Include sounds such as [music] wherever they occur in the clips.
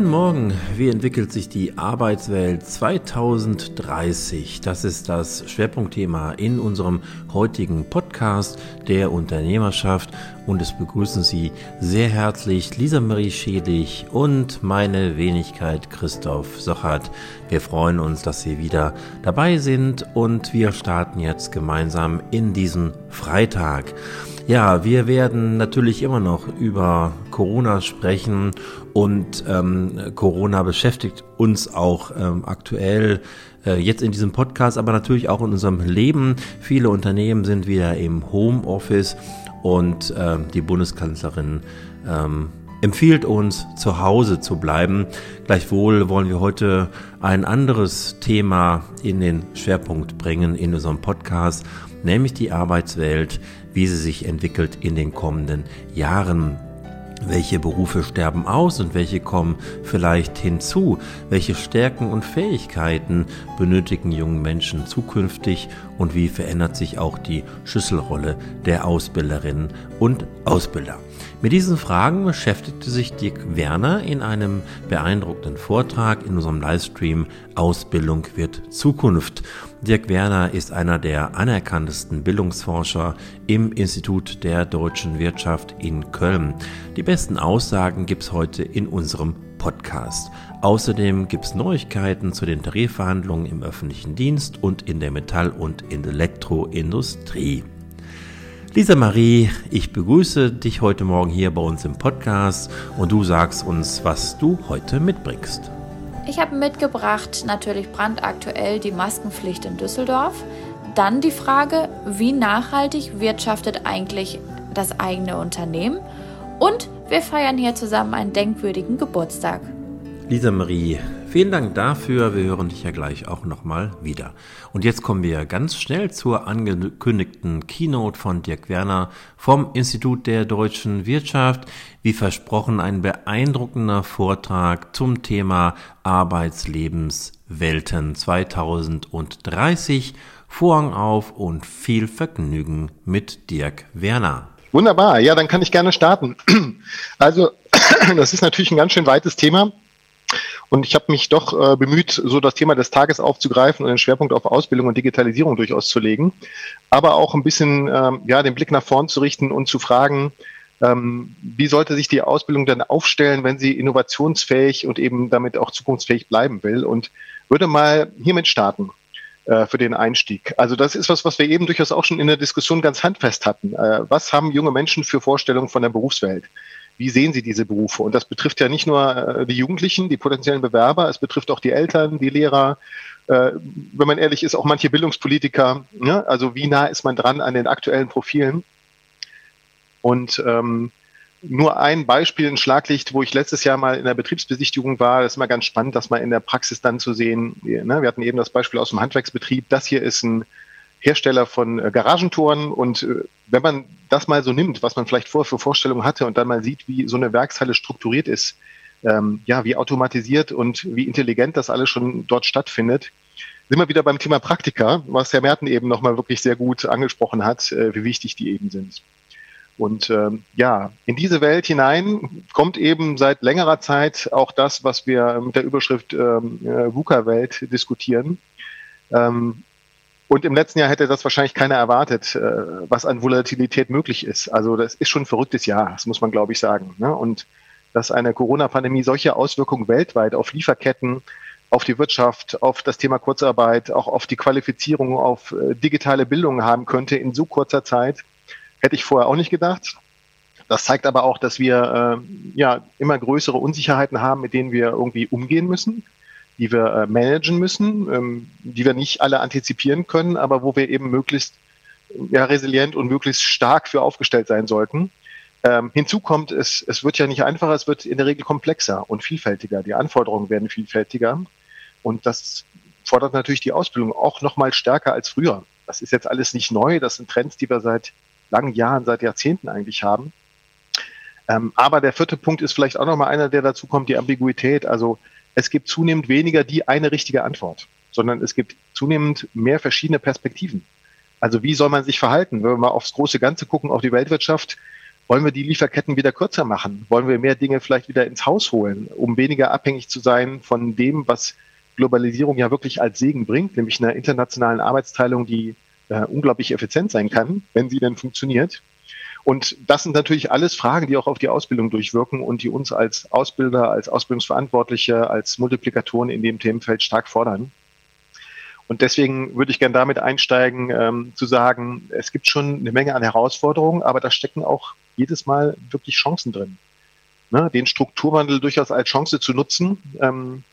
Guten Morgen. Wie entwickelt sich die Arbeitswelt 2030? Das ist das Schwerpunktthema in unserem heutigen Podcast der Unternehmerschaft und es begrüßen Sie sehr herzlich Lisa Marie Schedig und meine Wenigkeit Christoph Sochert. Wir freuen uns, dass Sie wieder dabei sind und wir starten jetzt gemeinsam in diesen Freitag. Ja, wir werden natürlich immer noch über Corona sprechen und ähm, Corona beschäftigt uns auch ähm, aktuell äh, jetzt in diesem Podcast, aber natürlich auch in unserem Leben. Viele Unternehmen sind wieder im Homeoffice und äh, die Bundeskanzlerin ähm, empfiehlt uns, zu Hause zu bleiben. Gleichwohl wollen wir heute ein anderes Thema in den Schwerpunkt bringen in unserem Podcast, nämlich die Arbeitswelt, wie sie sich entwickelt in den kommenden Jahren. Welche Berufe sterben aus und welche kommen vielleicht hinzu? Welche Stärken und Fähigkeiten benötigen jungen Menschen zukünftig und wie verändert sich auch die Schlüsselrolle der Ausbilderinnen und Ausbilder? Mit diesen Fragen beschäftigte sich Dirk Werner in einem beeindruckenden Vortrag in unserem Livestream Ausbildung wird Zukunft. Dirk Werner ist einer der anerkanntesten Bildungsforscher im Institut der deutschen Wirtschaft in Köln. Die besten Aussagen gibt's heute in unserem Podcast. Außerdem gibt's Neuigkeiten zu den Tarifverhandlungen im öffentlichen Dienst und in der Metall- und in Elektroindustrie. Lisa Marie, ich begrüße dich heute Morgen hier bei uns im Podcast und du sagst uns, was du heute mitbringst. Ich habe mitgebracht natürlich brandaktuell die Maskenpflicht in Düsseldorf. Dann die Frage, wie nachhaltig wirtschaftet eigentlich das eigene Unternehmen? Und wir feiern hier zusammen einen denkwürdigen Geburtstag. Lisa Marie, vielen Dank dafür. Wir hören dich ja gleich auch nochmal wieder. Und jetzt kommen wir ganz schnell zur angekündigten Keynote von Dirk Werner vom Institut der deutschen Wirtschaft. Wie versprochen, ein beeindruckender Vortrag zum Thema Arbeitslebenswelten 2030. Vorhang auf und viel Vergnügen mit Dirk Werner. Wunderbar, ja, dann kann ich gerne starten. [clears throat] Also, [clears throat] das ist natürlich ein ganz schön weites Thema. Und ich habe mich doch äh, bemüht, so das Thema des Tages aufzugreifen und den Schwerpunkt auf Ausbildung und Digitalisierung durchaus zu legen, aber auch ein bisschen ähm, ja, den Blick nach vorn zu richten und zu fragen, ähm, wie sollte sich die Ausbildung dann aufstellen, wenn sie innovationsfähig und eben damit auch zukunftsfähig bleiben will? Und würde mal hiermit starten äh, für den Einstieg. Also das ist was, was wir eben durchaus auch schon in der Diskussion ganz handfest hatten. Äh, was haben junge Menschen für Vorstellungen von der Berufswelt? Wie sehen sie diese Berufe? Und das betrifft ja nicht nur äh, die Jugendlichen, die potenziellen Bewerber, es betrifft auch die Eltern, die Lehrer, äh, wenn man ehrlich ist, auch manche Bildungspolitiker. Ne? Also wie nah ist man dran an den aktuellen Profilen? Und ähm, nur ein Beispiel, ein Schlaglicht, wo ich letztes Jahr mal in der Betriebsbesichtigung war. Das ist immer ganz spannend, das mal in der Praxis dann zu sehen. Ne? Wir hatten eben das Beispiel aus dem Handwerksbetrieb. Das hier ist ein Hersteller von äh, Garagentoren. Und äh, wenn man das mal so nimmt, was man vielleicht vorher für Vorstellungen hatte und dann mal sieht, wie so eine Werkshalle strukturiert ist, ähm, ja, wie automatisiert und wie intelligent das alles schon dort stattfindet, sind wir wieder beim Thema Praktika, was Herr Merten eben nochmal wirklich sehr gut angesprochen hat, äh, wie wichtig die eben sind. Und ähm, ja, in diese Welt hinein kommt eben seit längerer Zeit auch das, was wir mit der Überschrift ähm, äh, VUCA-Welt diskutieren. Ähm, und im letzten Jahr hätte das wahrscheinlich keiner erwartet, äh, was an Volatilität möglich ist. Also das ist schon ein verrücktes Jahr, das muss man, glaube ich, sagen. Ne? Und dass eine Corona-Pandemie solche Auswirkungen weltweit auf Lieferketten, auf die Wirtschaft, auf das Thema Kurzarbeit, auch auf die Qualifizierung, auf äh, digitale Bildung haben könnte in so kurzer Zeit, hätte ich vorher auch nicht gedacht. Das zeigt aber auch, dass wir äh, ja immer größere Unsicherheiten haben, mit denen wir irgendwie umgehen müssen die wir äh, managen müssen, ähm, die wir nicht alle antizipieren können, aber wo wir eben möglichst ja, resilient und möglichst stark für aufgestellt sein sollten. Ähm, hinzu kommt, es, es wird ja nicht einfacher, es wird in der Regel komplexer und vielfältiger. Die Anforderungen werden vielfältiger. Und das fordert natürlich die Ausbildung auch noch mal stärker als früher. Das ist jetzt alles nicht neu. Das sind Trends, die wir seit langen Jahren, seit Jahrzehnten eigentlich haben. Ähm, aber der vierte Punkt ist vielleicht auch noch mal einer, der dazu kommt, die Ambiguität. Also es gibt zunehmend weniger die eine richtige Antwort, sondern es gibt zunehmend mehr verschiedene Perspektiven. Also wie soll man sich verhalten? Wenn wir mal aufs große Ganze gucken, auf die Weltwirtschaft, wollen wir die Lieferketten wieder kürzer machen? Wollen wir mehr Dinge vielleicht wieder ins Haus holen, um weniger abhängig zu sein von dem, was Globalisierung ja wirklich als Segen bringt, nämlich einer internationalen Arbeitsteilung, die äh, unglaublich effizient sein kann, wenn sie denn funktioniert. Und das sind natürlich alles Fragen, die auch auf die Ausbildung durchwirken und die uns als Ausbilder, als Ausbildungsverantwortliche, als Multiplikatoren in dem Themenfeld stark fordern. Und deswegen würde ich gerne damit einsteigen, ähm, zu sagen, es gibt schon eine Menge an Herausforderungen, aber da stecken auch jedes Mal wirklich Chancen drin. Ne, den Strukturwandel durchaus als Chance zu nutzen ähm,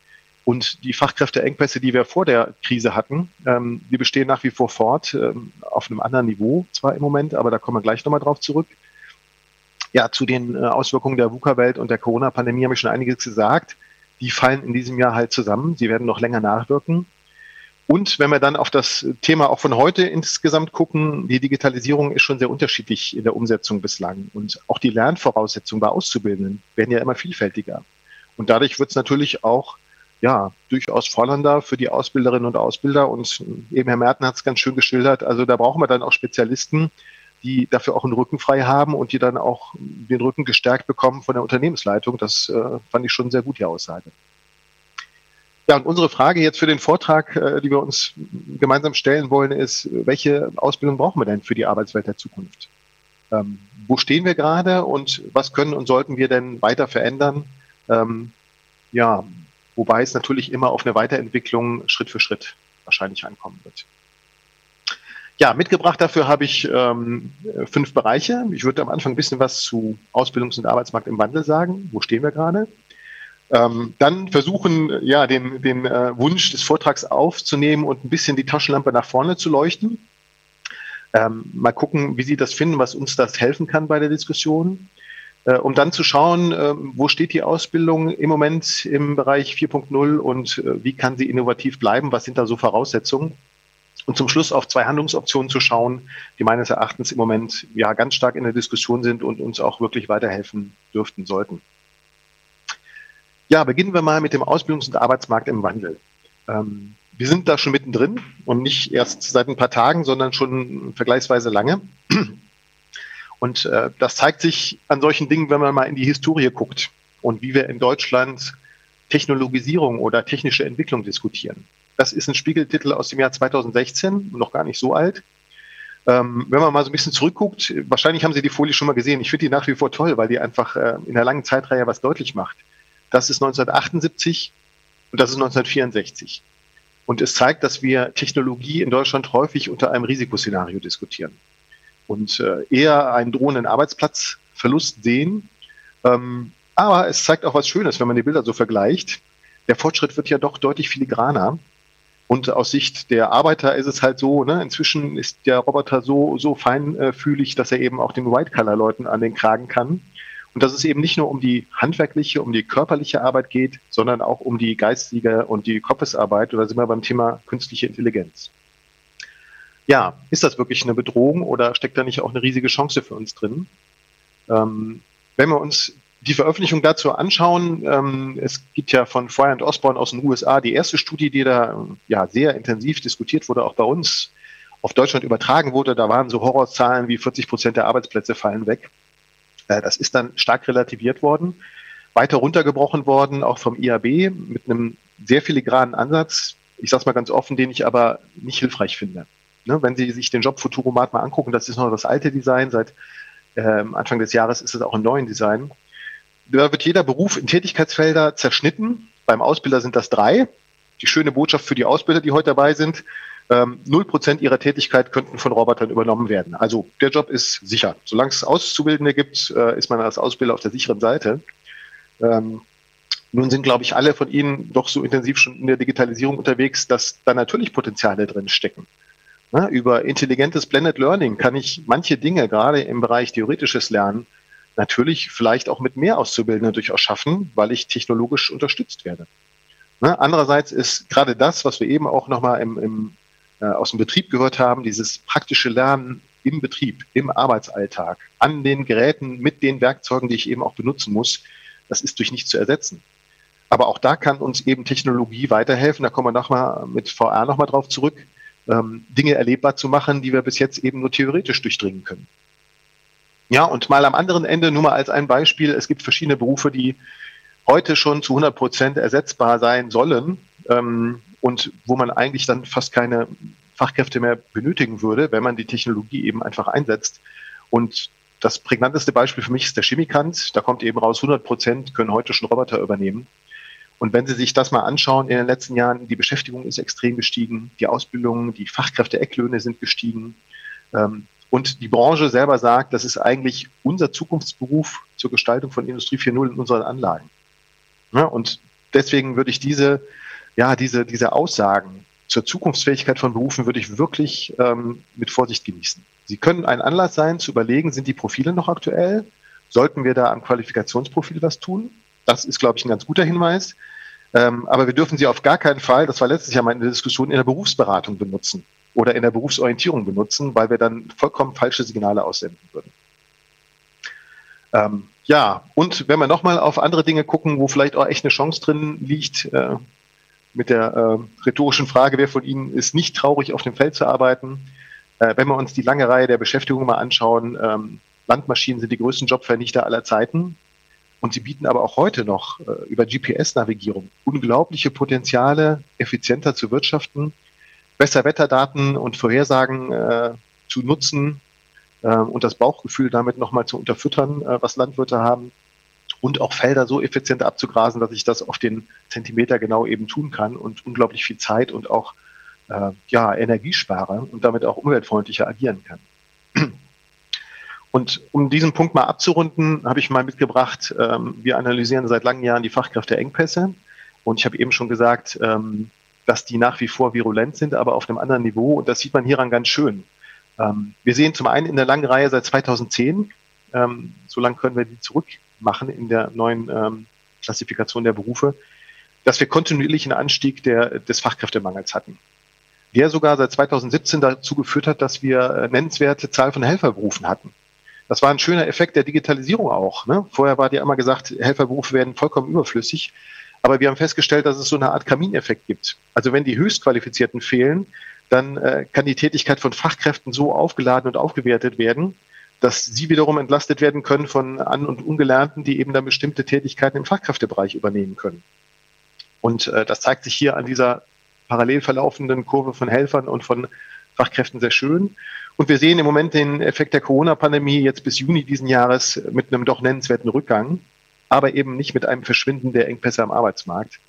und die Fachkräfteengpässe, die wir vor der Krise hatten, ähm, die bestehen nach wie vor fort, ähm, auf einem anderen Niveau zwar im Moment, aber da kommen wir gleich nochmal drauf zurück. Ja, zu den äh, Auswirkungen der VUCA-Welt und der Corona-Pandemie habe ich schon einiges gesagt. Die fallen in diesem Jahr halt zusammen. Sie werden noch länger nachwirken. Und wenn wir dann auf das Thema auch von heute insgesamt gucken, die Digitalisierung ist schon sehr unterschiedlich in der Umsetzung bislang. Und auch die Lernvoraussetzungen bei Auszubildenden werden ja immer vielfältiger. Und dadurch wird es natürlich auch ja, durchaus fordernder für die Ausbilderinnen und Ausbilder. Und eben Herr Merten hat es ganz schön geschildert. Also da brauchen wir dann auch Spezialisten, die dafür auch einen Rücken frei haben und die dann auch den Rücken gestärkt bekommen von der Unternehmensleitung. Das äh, fand ich schon sehr gut, die Aussage. Ja, und unsere Frage jetzt für den Vortrag, äh, die wir uns gemeinsam stellen wollen, ist, welche Ausbildung brauchen wir denn für die Arbeitswelt der Zukunft? Ähm, wo stehen wir gerade und was können und sollten wir denn weiter verändern? Ähm, ja, wobei es natürlich immer auf eine Weiterentwicklung Schritt für Schritt wahrscheinlich ankommen wird. Ja, mitgebracht dafür habe ich ähm, fünf Bereiche. Ich würde am Anfang ein bisschen was zu Ausbildungs- und Arbeitsmarkt im Wandel sagen. Wo stehen wir gerade? Ähm, dann versuchen, ja, den, den äh, Wunsch des Vortrags aufzunehmen und ein bisschen die Taschenlampe nach vorne zu leuchten. Ähm, mal gucken, wie Sie das finden, was uns das helfen kann bei der Diskussion. Äh, um dann zu schauen, äh, wo steht die Ausbildung im Moment im Bereich 4.0 und äh, wie kann sie innovativ bleiben, was sind da so Voraussetzungen. Und zum Schluss auf zwei Handlungsoptionen zu schauen, die meines Erachtens im Moment ja ganz stark in der Diskussion sind und uns auch wirklich weiterhelfen dürften sollten. Ja, beginnen wir mal mit dem Ausbildungs- und Arbeitsmarkt im Wandel. Ähm, wir sind da schon mittendrin und nicht erst seit ein paar Tagen, sondern schon vergleichsweise lange. Und äh, das zeigt sich an solchen Dingen, wenn man mal in die Historie guckt und wie wir in Deutschland Technologisierung oder technische Entwicklung diskutieren. Das ist ein Spiegeltitel aus dem Jahr 2016, noch gar nicht so alt. Ähm, wenn man mal so ein bisschen zurückguckt, wahrscheinlich haben Sie die Folie schon mal gesehen. Ich finde die nach wie vor toll, weil die einfach äh, in einer langen Zeitreihe was deutlich macht. Das ist 1978 und das ist 1964. Und es zeigt, dass wir Technologie in Deutschland häufig unter einem Risikoszenario diskutieren und äh, eher einen drohenden Arbeitsplatzverlust sehen. Ähm, aber es zeigt auch was Schönes, wenn man die Bilder so vergleicht. Der Fortschritt wird ja doch deutlich filigraner. Und aus Sicht der Arbeiter ist es halt so, ne, inzwischen ist der Roboter so, so feinfühlig, dass er eben auch den White-Color-Leuten an den Kragen kann. Und dass es eben nicht nur um die handwerkliche, um die körperliche Arbeit geht, sondern auch um die geistige und die Kopfesarbeit. Oder sind wir beim Thema künstliche Intelligenz. Ja, ist das wirklich eine Bedrohung oder steckt da nicht auch eine riesige Chance für uns drin? Ähm, wenn wir uns die Veröffentlichung dazu anschauen, ähm, es gibt ja von Fry und Osborne aus den USA die erste Studie, die da ja sehr intensiv diskutiert wurde, auch bei uns auf Deutschland übertragen wurde. Da waren so Horrorzahlen wie 40 Prozent der Arbeitsplätze fallen weg. Äh, das ist dann stark relativiert worden, weiter runtergebrochen worden, auch vom IAB mit einem sehr filigranen Ansatz. Ich sage es mal ganz offen, den ich aber nicht hilfreich finde. Ne, wenn Sie sich den Job Futuromat mal angucken, das ist noch das alte Design, seit äh, Anfang des Jahres ist es auch im neuen Design. Da wird jeder Beruf in Tätigkeitsfelder zerschnitten. Beim Ausbilder sind das drei. Die schöne Botschaft für die Ausbilder, die heute dabei sind, ähm, null Prozent ihrer Tätigkeit könnten von Robotern übernommen werden. Also der Job ist sicher. Solange es Auszubildende gibt, äh, ist man als Ausbilder auf der sicheren Seite. Ähm, nun sind, glaube ich, alle von Ihnen doch so intensiv schon in der Digitalisierung unterwegs, dass da natürlich Potenziale drin stecken. Na, über intelligentes Blended Learning kann ich manche Dinge, gerade im Bereich theoretisches Lernen, natürlich vielleicht auch mit mehr Auszubildenden durchaus schaffen, weil ich technologisch unterstützt werde. Na, andererseits ist gerade das, was wir eben auch nochmal im, im äh, aus dem Betrieb gehört haben, dieses praktische Lernen im Betrieb, im Arbeitsalltag, an den Geräten mit den Werkzeugen, die ich eben auch benutzen muss, das ist durch nichts zu ersetzen. Aber auch da kann uns eben Technologie weiterhelfen. Da kommen wir nochmal mit VR nochmal drauf zurück, ähm, Dinge erlebbar zu machen, die wir bis jetzt eben nur theoretisch durchdringen können. Ja, und mal am anderen Ende, nur mal als ein Beispiel, es gibt verschiedene Berufe, die heute schon zu 100 Prozent ersetzbar sein sollen ähm, und wo man eigentlich dann fast keine Fachkräfte mehr benötigen würde, wenn man die Technologie eben einfach einsetzt. Und das prägnanteste Beispiel für mich ist der Chemikant. Da kommt eben raus, 100 Prozent können heute schon Roboter übernehmen. Und wenn Sie sich das mal anschauen, in den letzten Jahren, die Beschäftigung ist extrem gestiegen, die Ausbildung, die Fachkräfte-Ecklöhne sind gestiegen. Ähm, und die Branche selber sagt, das ist eigentlich unser Zukunftsberuf zur Gestaltung von Industrie 4.0 in unseren Anlagen. Ja, und deswegen würde ich diese, ja, diese, diese Aussagen zur Zukunftsfähigkeit von Berufen würde ich wirklich ähm, mit Vorsicht genießen. Sie können ein Anlass sein, zu überlegen, sind die Profile noch aktuell? Sollten wir da am Qualifikationsprofil was tun? Das ist, glaube ich, ein ganz guter Hinweis. Ähm, aber wir dürfen sie auf gar keinen Fall, das war letztes Jahr mal in der Diskussion, in der Berufsberatung benutzen oder in der Berufsorientierung benutzen, weil wir dann vollkommen falsche Signale aussenden würden. Ähm, ja, und wenn wir nochmal auf andere Dinge gucken, wo vielleicht auch echt eine Chance drin liegt, äh, mit der äh, rhetorischen Frage, wer von Ihnen ist nicht traurig, auf dem Feld zu arbeiten. Äh, wenn wir uns die lange Reihe der Beschäftigung mal anschauen, ähm, Landmaschinen sind die größten Jobvernichter aller Zeiten. Und sie bieten aber auch heute noch äh, über GPS-Navigierung unglaubliche Potenziale, effizienter zu wirtschaften, besser Wetterdaten und Vorhersagen äh, zu nutzen, äh, und das Bauchgefühl damit nochmal zu unterfüttern, äh, was Landwirte haben und auch Felder so effizient abzugrasen, dass ich das auf den Zentimeter genau eben tun kann und unglaublich viel Zeit und auch äh, ja, Energie spare und damit auch umweltfreundlicher agieren kann. Und um diesen Punkt mal abzurunden, habe ich mal mitgebracht, ähm, wir analysieren seit langen Jahren die Fachkräfteengpässe. Und ich habe eben schon gesagt, ähm, dass die nach wie vor virulent sind, aber auf einem anderen Niveau. Und das sieht man hieran ganz schön. Ähm, wir sehen zum einen in der langen Reihe seit 2010, ähm, so lange können wir die zurückmachen in der neuen ähm, Klassifikation der Berufe, dass wir kontinuierlichen Anstieg der, des Fachkräftemangels hatten. Der sogar seit 2017 dazu geführt hat, dass wir äh, nennenswerte Zahl von Helferberufen hatten. Das war ein schöner Effekt der Digitalisierung auch. Ne? Vorher war dir immer gesagt, Helferberufe werden vollkommen überflüssig. Aber wir haben festgestellt, dass es so eine Art Kamineffekt gibt. Also wenn die Höchstqualifizierten fehlen, dann äh, kann die Tätigkeit von Fachkräften so aufgeladen und aufgewertet werden, dass sie wiederum entlastet werden können von An- und Ungelernten, die eben dann bestimmte Tätigkeiten im Fachkräftebereich übernehmen können. Und äh, das zeigt sich hier an dieser parallel verlaufenden Kurve von Helfern und von Fachkräften sehr schön. Und wir sehen im Moment den Effekt der Corona-Pandemie jetzt bis Juni diesen Jahres mit einem doch nennenswerten Rückgang, aber eben nicht mit einem Verschwinden der Engpässe am Arbeitsmarkt.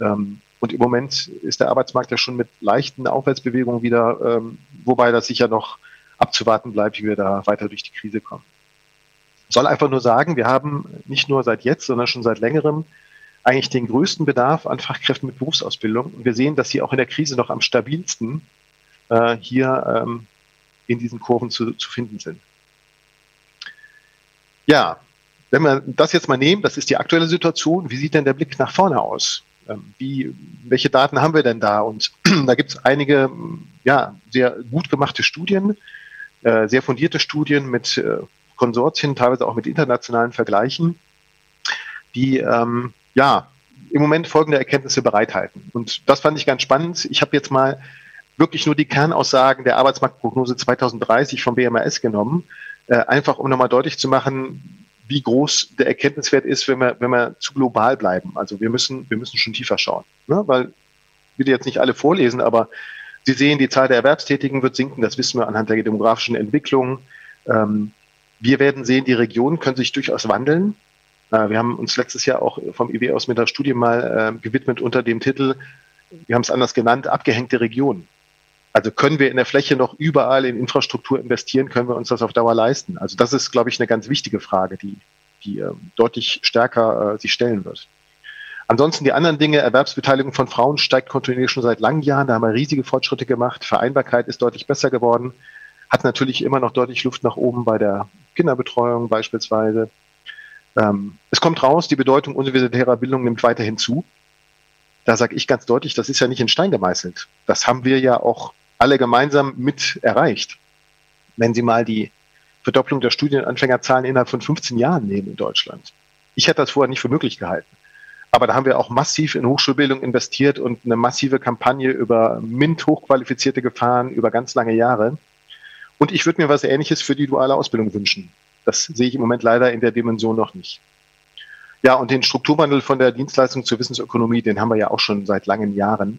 Ähm, und im Moment ist der Arbeitsmarkt ja schon mit leichten Aufwärtsbewegungen wieder, ähm, wobei das sicher noch abzuwarten bleibt, wie wir da weiter durch die Krise kommen. Ich soll einfach nur sagen, wir haben nicht nur seit jetzt, sondern schon seit längerem eigentlich den größten Bedarf an Fachkräften mit Berufsausbildung. Und wir sehen, dass sie auch in der Krise noch am stabilsten äh, hier ähm, in diesen Kurven zu, zu finden sind. Ja, wenn wir das jetzt mal nehmen, das ist die aktuelle Situation, wie sieht denn der Blick nach vorne aus? Ähm, wie, welche Daten haben wir denn da? Und [clears throat] da gibt es einige ja, sehr gut gemachte Studien, äh, sehr fundierte Studien mit äh, Konsortien, teilweise auch mit internationalen Vergleichen, die ähm, ja im Moment folgende Erkenntnisse bereithalten. Und das fand ich ganz spannend. Ich habe jetzt mal wirklich nur die Kernaussagen der Arbeitsmarktprognose 2030 vom BMAS genommen, äh, einfach um nochmal deutlich zu machen, wie groß der Erkenntniswert ist, wenn wir, wenn wir zu global bleiben. Also wir müssen, wir müssen schon tiefer schauen. Ne? Weil, ich will jetzt nicht alle vorlesen, aber Sie sehen, die Zahl der Erwerbstätigen wird sinken, das wissen wir anhand der demografischen Entwicklung. Ähm, wir werden sehen, die Regionen können sich durchaus wandeln. Äh, wir haben uns letztes Jahr auch vom IW aus mit einer Studie mal äh, gewidmet unter dem Titel, wir haben es anders genannt, abgehängte Regionen. Also können wir in der Fläche noch überall in Infrastruktur investieren, können wir uns das auf Dauer leisten? Also das ist, glaube ich, eine ganz wichtige Frage, die, die äh, deutlich stärker äh, sich stellen wird. Ansonsten die anderen Dinge, Erwerbsbeteiligung von Frauen steigt kontinuierlich schon seit langen Jahren. Da haben wir riesige Fortschritte gemacht. Vereinbarkeit ist deutlich besser geworden. Hat natürlich immer noch deutlich Luft nach oben bei der Kinderbetreuung beispielsweise. Ähm, es kommt raus, die Bedeutung universitärer Bildung nimmt weiterhin zu. Da sage ich ganz deutlich, das ist ja nicht in Stein gemeißelt. Das haben wir ja auch alle gemeinsam mit erreicht. Wenn Sie mal die Verdopplung der Studienanfängerzahlen innerhalb von 15 Jahren nehmen in Deutschland. Ich hätte das vorher nicht für möglich gehalten. Aber da haben wir auch massiv in Hochschulbildung investiert und eine massive Kampagne über MINT hochqualifizierte gefahren über ganz lange Jahre. Und ich würde mir was Ähnliches für die duale Ausbildung wünschen. Das sehe ich im Moment leider in der Dimension noch nicht. Ja, und den Strukturwandel von der Dienstleistung zur Wissensökonomie, den haben wir ja auch schon seit langen Jahren.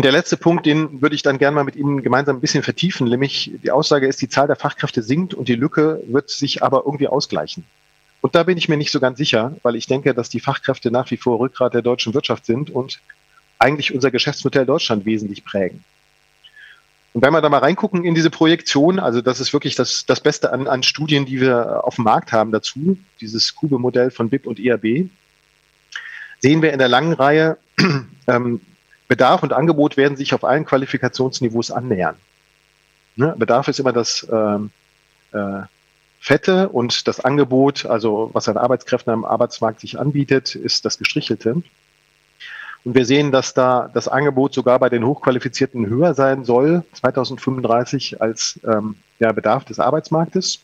Und der letzte Punkt, den würde ich dann gerne mal mit Ihnen gemeinsam ein bisschen vertiefen, nämlich die Aussage ist, die Zahl der Fachkräfte sinkt und die Lücke wird sich aber irgendwie ausgleichen. Und da bin ich mir nicht so ganz sicher, weil ich denke, dass die Fachkräfte nach wie vor Rückgrat der deutschen Wirtschaft sind und eigentlich unser Geschäftsmodell Deutschland wesentlich prägen. Und wenn wir da mal reingucken in diese Projektion, also das ist wirklich das, das Beste an, an Studien, die wir auf dem Markt haben dazu, dieses Kube-Modell von BIP und IAB, sehen wir in der langen Reihe, [clears throat] ähm, Bedarf und Angebot werden sich auf allen Qualifikationsniveaus annähern. Ne? Bedarf ist immer das ähm, äh, Fette und das Angebot, also was an Arbeitskräften am Arbeitsmarkt sich anbietet, ist das Gestrichelte. Und wir sehen, dass da das Angebot sogar bei den Hochqualifizierten höher sein soll, 2035, als ähm, der Bedarf des Arbeitsmarktes.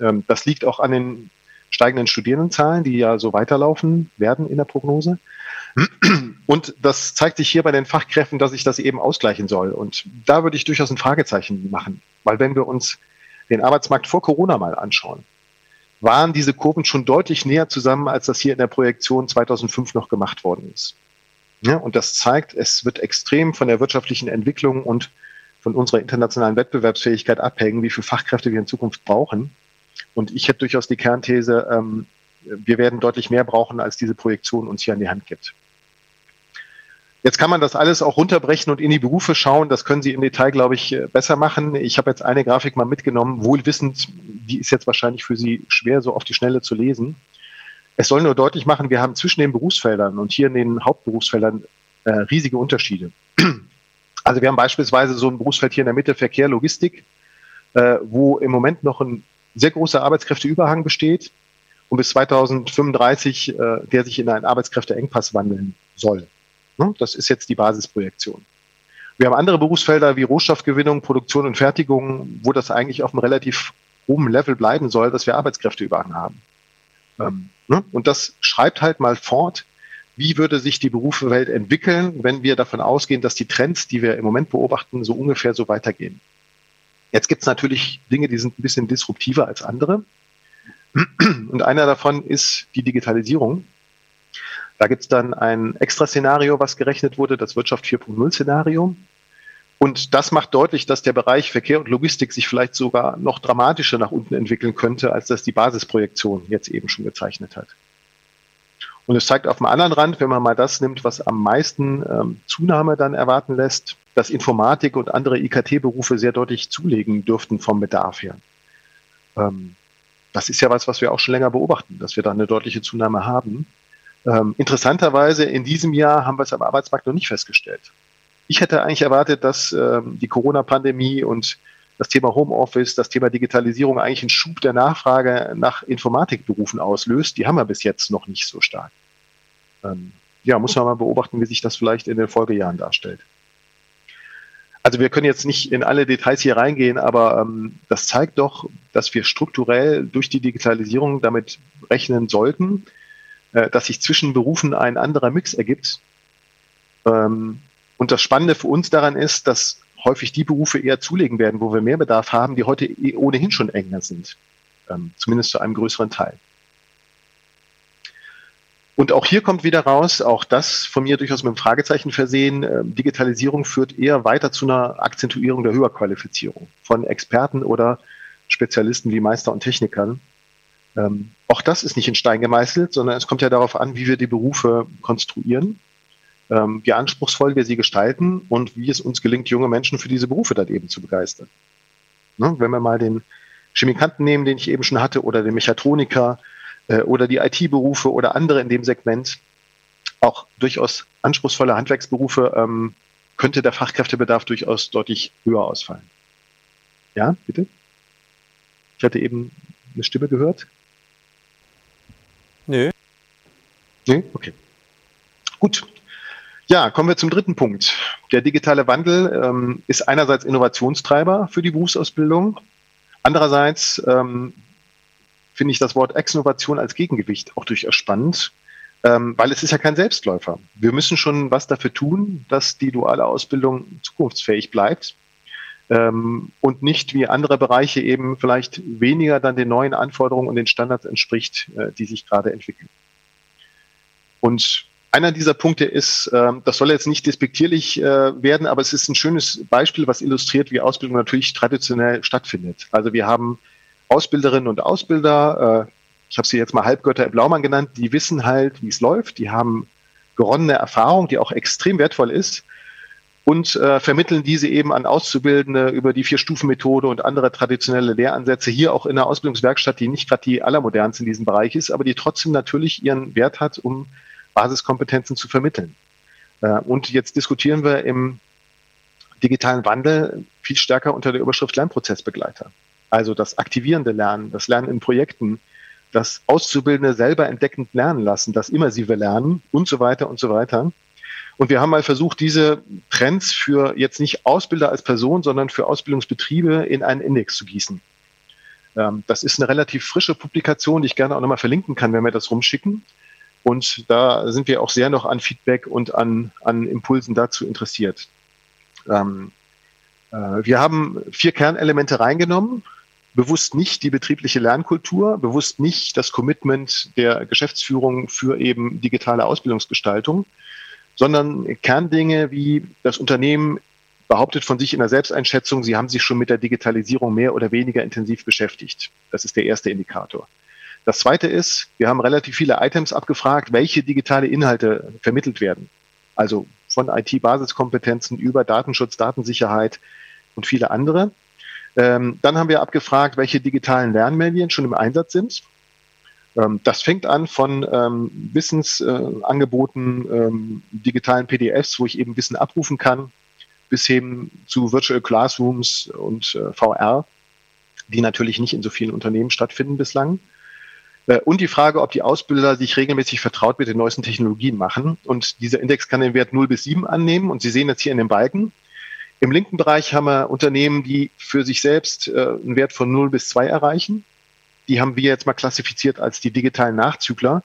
Ähm, das liegt auch an den steigenden Studierendenzahlen, die ja so weiterlaufen werden in der Prognose. Und das zeigt sich hier bei den Fachkräften, dass sich das eben ausgleichen soll. Und da würde ich durchaus ein Fragezeichen machen, weil wenn wir uns den Arbeitsmarkt vor Corona mal anschauen, waren diese Kurven schon deutlich näher zusammen, als das hier in der Projektion 2005 noch gemacht worden ist. Ja, und das zeigt, es wird extrem von der wirtschaftlichen Entwicklung und von unserer internationalen Wettbewerbsfähigkeit abhängen, wie viele Fachkräfte wir in Zukunft brauchen. Und ich hätte durchaus die Kernthese, ähm, wir werden deutlich mehr brauchen, als diese Projektion uns hier an die Hand gibt. Jetzt kann man das alles auch runterbrechen und in die Berufe schauen. Das können Sie im Detail, glaube ich, äh, besser machen. Ich habe jetzt eine Grafik mal mitgenommen, wohlwissend, die ist jetzt wahrscheinlich für Sie schwer so auf die Schnelle zu lesen. Es soll nur deutlich machen, wir haben zwischen den Berufsfeldern und hier in den Hauptberufsfeldern äh, riesige Unterschiede. [clears throat] Also wir haben beispielsweise so ein Berufsfeld hier in der Mitte Verkehr, Logistik, äh, wo im Moment noch ein sehr großer Arbeitskräfteüberhang besteht und bis 2035 äh, der sich in einen Arbeitskräfteengpass wandeln soll. Ne? Das ist jetzt die Basisprojektion. Wir haben andere Berufsfelder wie Rohstoffgewinnung, Produktion und Fertigung, wo das eigentlich auf einem relativ hohen Level bleiben soll, dass wir Arbeitskräfteüberhang haben. Ähm, ne? Und das schreibt halt mal fort, wie würde sich die Berufewelt entwickeln, wenn wir davon ausgehen, dass die Trends, die wir im Moment beobachten, so ungefähr so weitergehen. Jetzt gibt es natürlich Dinge, die sind ein bisschen disruptiver als andere. Und einer davon ist die Digitalisierung. Da gibt es dann ein extra Szenario, was gerechnet wurde, das Wirtschaft 4.0 Szenario. Und das macht deutlich, dass der Bereich Verkehr und Logistik sich vielleicht sogar noch dramatischer nach unten entwickeln könnte, als das die Basisprojektion jetzt eben schon gezeichnet hat. Und es zeigt auf dem anderen Rand, wenn man mal das nimmt, was am meisten ähm, Zunahme dann erwarten lässt, dass Informatik und andere IKT-Berufe sehr deutlich zulegen dürften vom Bedarf her. Ähm, das ist ja was, was wir auch schon länger beobachten, dass wir da eine deutliche Zunahme haben. Ähm, interessanterweise in diesem Jahr haben wir es am Arbeitsmarkt noch nicht festgestellt. Ich hätte eigentlich erwartet, dass ähm, die Corona-Pandemie und das Thema Homeoffice, das Thema Digitalisierung eigentlich einen Schub der Nachfrage nach Informatikberufen auslöst. Die haben wir bis jetzt noch nicht so stark. Ähm, ja, muss man mal beobachten, wie sich das vielleicht in den Folgejahren darstellt. Also wir können jetzt nicht in alle Details hier reingehen, aber ähm, das zeigt doch, dass wir strukturell durch die Digitalisierung damit rechnen sollten, äh, dass sich zwischen Berufen ein anderer Mix ergibt. Ähm, und das Spannende für uns daran ist, dass häufig die Berufe eher zulegen werden, wo wir mehr Bedarf haben, die heute eh ohnehin schon enger sind. Ähm, zumindest zu einem größeren Teil. Und auch hier kommt wieder raus, auch das von mir durchaus mit einem Fragezeichen versehen, äh, Digitalisierung führt eher weiter zu einer Akzentuierung der Höherqualifizierung von Experten oder Spezialisten wie Meister und Technikern. Ähm, auch das ist nicht in Stein gemeißelt, sondern es kommt ja darauf an, wie wir die Berufe konstruieren, ähm, wie anspruchsvoll wir sie gestalten und wie es uns gelingt, junge Menschen für diese Berufe dann eben zu begeistern. Ne? Wenn wir mal den Chemikanten nehmen, den ich eben schon hatte, oder den Mechatroniker äh, oder die IT-Berufe oder andere in dem Segment, auch durchaus anspruchsvolle Handwerksberufe, ähm, könnte der Fachkräftebedarf durchaus deutlich höher ausfallen. Ja, bitte? Ich hatte eben eine Stimme gehört. Nö. Nö? Okay. Gut. Ja, kommen wir zum dritten Punkt. Der digitale Wandel ähm, ist einerseits Innovationstreiber für die Berufsausbildung. Andererseits ähm, finde ich das Wort Exnovation als Gegengewicht auch durchaus spannend, ähm, weil es ist ja kein Selbstläufer. Wir müssen schon was dafür tun, dass die duale Ausbildung zukunftsfähig bleibt. Ähm, und nicht wie andere Bereiche eben vielleicht weniger dann den neuen Anforderungen und den Standards entspricht, äh, die sich gerade entwickeln. Und einer dieser Punkte ist, äh, das soll jetzt nicht despektierlich äh, werden, aber es ist ein schönes Beispiel, was illustriert, wie Ausbildung natürlich traditionell stattfindet. Also wir haben Ausbilderinnen und Ausbilder, äh, ich habe sie jetzt mal Halbgötter Blaumann genannt, die wissen halt, wie es läuft, die haben geronnene Erfahrung, die auch extrem wertvoll ist und äh, vermitteln diese eben an Auszubildende über die Vier-Stufen-Methode und andere traditionelle Lehransätze hier auch in der Ausbildungswerkstatt, die nicht gerade die allermodernste in diesem Bereich ist, aber die trotzdem natürlich ihren Wert hat, um Basiskompetenzen zu vermitteln. Äh, und jetzt diskutieren wir im digitalen Wandel viel stärker unter der Überschrift Lernprozessbegleiter. Also das aktivierende Lernen, das Lernen in Projekten, das Auszubildende selber entdeckend lernen lassen, das immersive Lernen und so weiter und so weiter. Und wir haben mal versucht, diese Trends für jetzt nicht Ausbilder als Person, sondern für Ausbildungsbetriebe in einen Index zu gießen. Ähm, das ist eine relativ frische Publikation, die ich gerne auch nochmal verlinken kann, wenn wir das rumschicken. Und da sind wir auch sehr noch an Feedback und an, an Impulsen dazu interessiert. Ähm, äh, wir haben vier Kernelemente reingenommen. Bewusst nicht die betriebliche Lernkultur, bewusst nicht das Commitment der Geschäftsführung für eben digitale Ausbildungsgestaltung, sondern Kerndinge wie das Unternehmen behauptet von sich in der Selbsteinschätzung, sie haben sich schon mit der Digitalisierung mehr oder weniger intensiv beschäftigt. Das ist der erste Indikator. Das zweite ist, wir haben relativ viele Items abgefragt, welche digitale Inhalte vermittelt werden. Also von IT-Basiskompetenzen über Datenschutz, Datensicherheit und viele andere. Ähm, dann haben wir abgefragt, welche digitalen Lernmedien schon im Einsatz sind. Ähm, das fängt an von ähm, Wissensangeboten, äh, ähm, digitalen PDFs, wo ich eben Wissen abrufen kann, bis hin zu Virtual Classrooms und äh, VR, die natürlich nicht in so vielen Unternehmen stattfinden bislang. Äh, und die Frage, ob die Ausbilder sich regelmäßig vertraut mit den neuesten Technologien machen. Und dieser Index kann den Wert 0 bis 7 annehmen. Und Sie sehen jetzt hier in den Balken. Im linken Bereich haben wir Unternehmen, die für sich selbst äh, einen Wert von 0 bis 2 erreichen. Die haben wir jetzt mal klassifiziert als die digitalen Nachzügler.